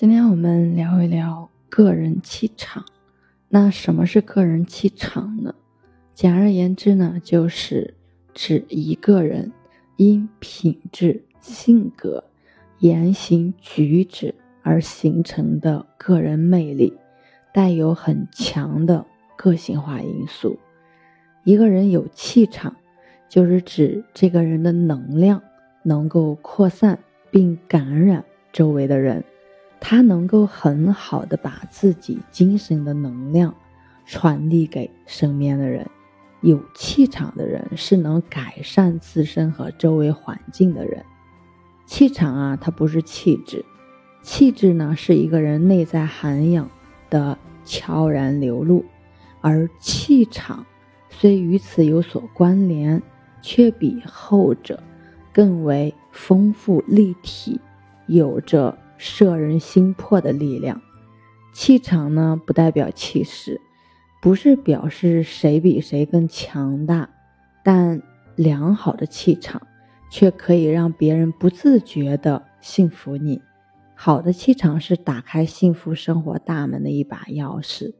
今天我们聊一聊个人气场。那什么是个人气场呢？简而言之呢，就是指一个人因品质、性格、言行举止而形成的个人魅力，带有很强的个性化因素。一个人有气场，就是指这个人的能量能够扩散并感染周围的人。他能够很好的把自己精神的能量传递给身边的人，有气场的人是能改善自身和周围环境的人。气场啊，它不是气质，气质呢是一个人内在涵养的悄然流露，而气场虽与此有所关联，却比后者更为丰富立体，有着。摄人心魄的力量，气场呢不代表气势，不是表示谁比谁更强大，但良好的气场却可以让别人不自觉的信服你。好的气场是打开幸福生活大门的一把钥匙。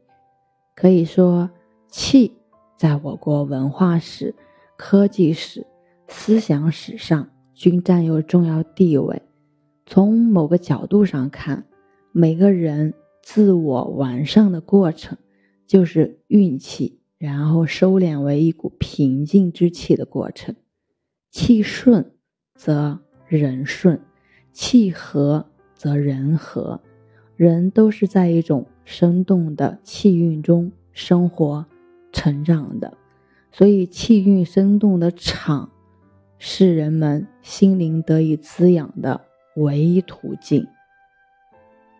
可以说，气在我国文化史、科技史、思想史上均占有重要地位。从某个角度上看，每个人自我完善的过程，就是运气，然后收敛为一股平静之气的过程。气顺则人顺，气和则人和。人都是在一种生动的气运中生活、成长的，所以气运生动的场，是人们心灵得以滋养的。唯一途径，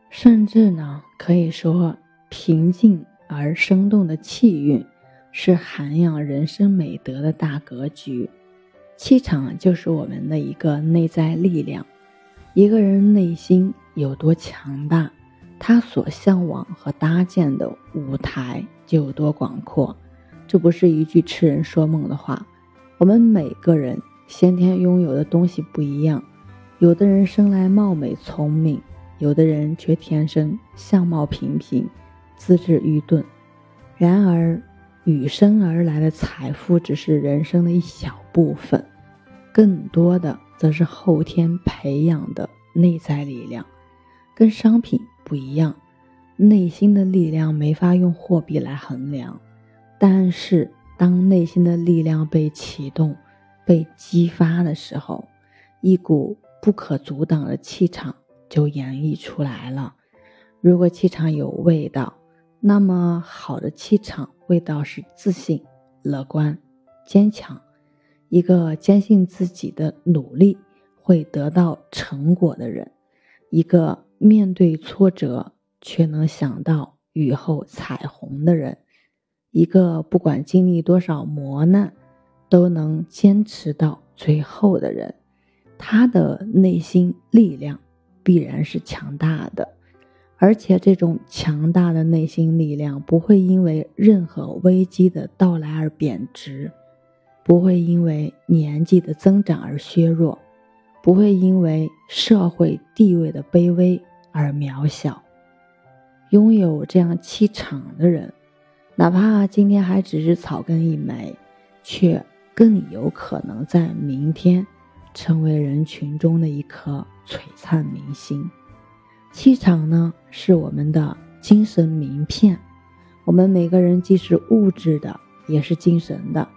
甚至呢，可以说平静而生动的气韵是涵养人生美德的大格局。气场就是我们的一个内在力量。一个人内心有多强大，他所向往和搭建的舞台就有多广阔。这不是一句痴人说梦的话。我们每个人先天拥有的东西不一样。有的人生来貌美聪明，有的人却天生相貌平平，资质愚钝。然而，与生而来的财富只是人生的一小部分，更多的则是后天培养的内在力量。跟商品不一样，内心的力量没法用货币来衡量。但是，当内心的力量被启动、被激发的时候，一股。不可阻挡的气场就洋溢出来了。如果气场有味道，那么好的气场味道是自信、乐观、坚强。一个坚信自己的努力会得到成果的人，一个面对挫折却能想到雨后彩虹的人，一个不管经历多少磨难都能坚持到最后的人。他的内心力量必然是强大的，而且这种强大的内心力量不会因为任何危机的到来而贬值，不会因为年纪的增长而削弱，不会因为社会地位的卑微而渺小。拥有这样气场的人，哪怕今天还只是草根一枚，却更有可能在明天。成为人群中的一颗璀璨明星，气场呢是我们的精神名片。我们每个人既是物质的，也是精神的。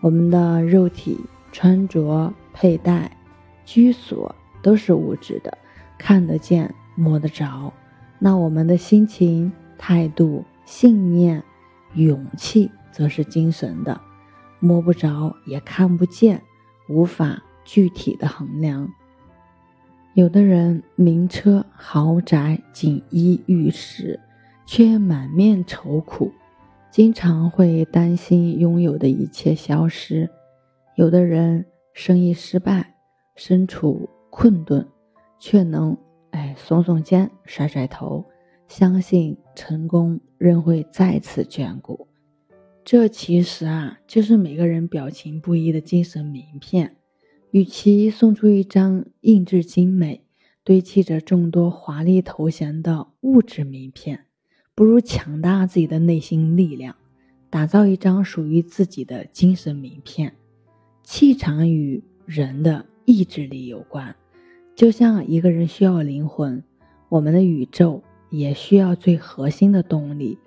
我们的肉体、穿着、佩戴、居所都是物质的，看得见、摸得着。那我们的心情、态度、信念、勇气，则是精神的，摸不着也看不见，无法。具体的衡量，有的人名车豪宅、锦衣玉食，却满面愁苦，经常会担心拥有的一切消失；有的人生意失败，身处困顿，却能哎耸耸肩、甩甩头，相信成功仍会再次眷顾。这其实啊，就是每个人表情不一的精神名片。与其送出一张印制精美、堆砌着众多华丽头衔的物质名片，不如强大自己的内心力量，打造一张属于自己的精神名片。气场与人的意志力有关，就像一个人需要灵魂，我们的宇宙也需要最核心的动力，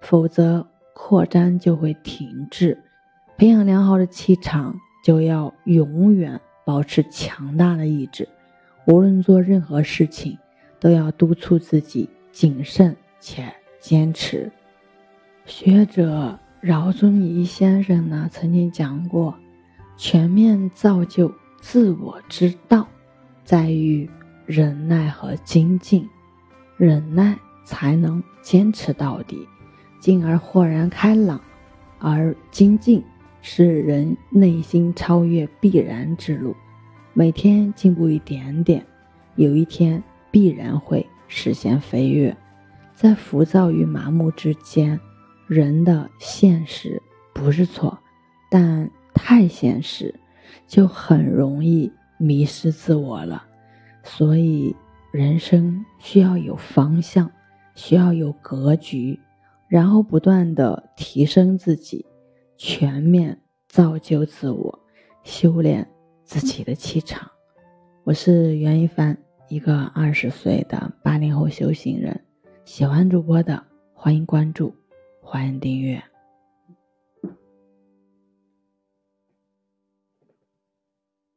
否则扩张就会停滞。培养良好的气场，就要永远保持强大的意志。无论做任何事情，都要督促自己谨慎且坚持。学者饶宗颐先生呢，曾经讲过，全面造就自我之道，在于忍耐和精进。忍耐才能坚持到底，进而豁然开朗；而精进是人内心超越必然之路。每天进步一点点，有一天必然会实现飞跃。在浮躁与麻木之间，人的现实不是错，但太现实就很容易迷失自我了。所以，人生需要有方向，需要有格局，然后不断的提升自己，全面造就自我，修炼。自己的气场。我是袁一帆，一个二十岁的八零后修行人。喜欢主播的，欢迎关注，欢迎订阅。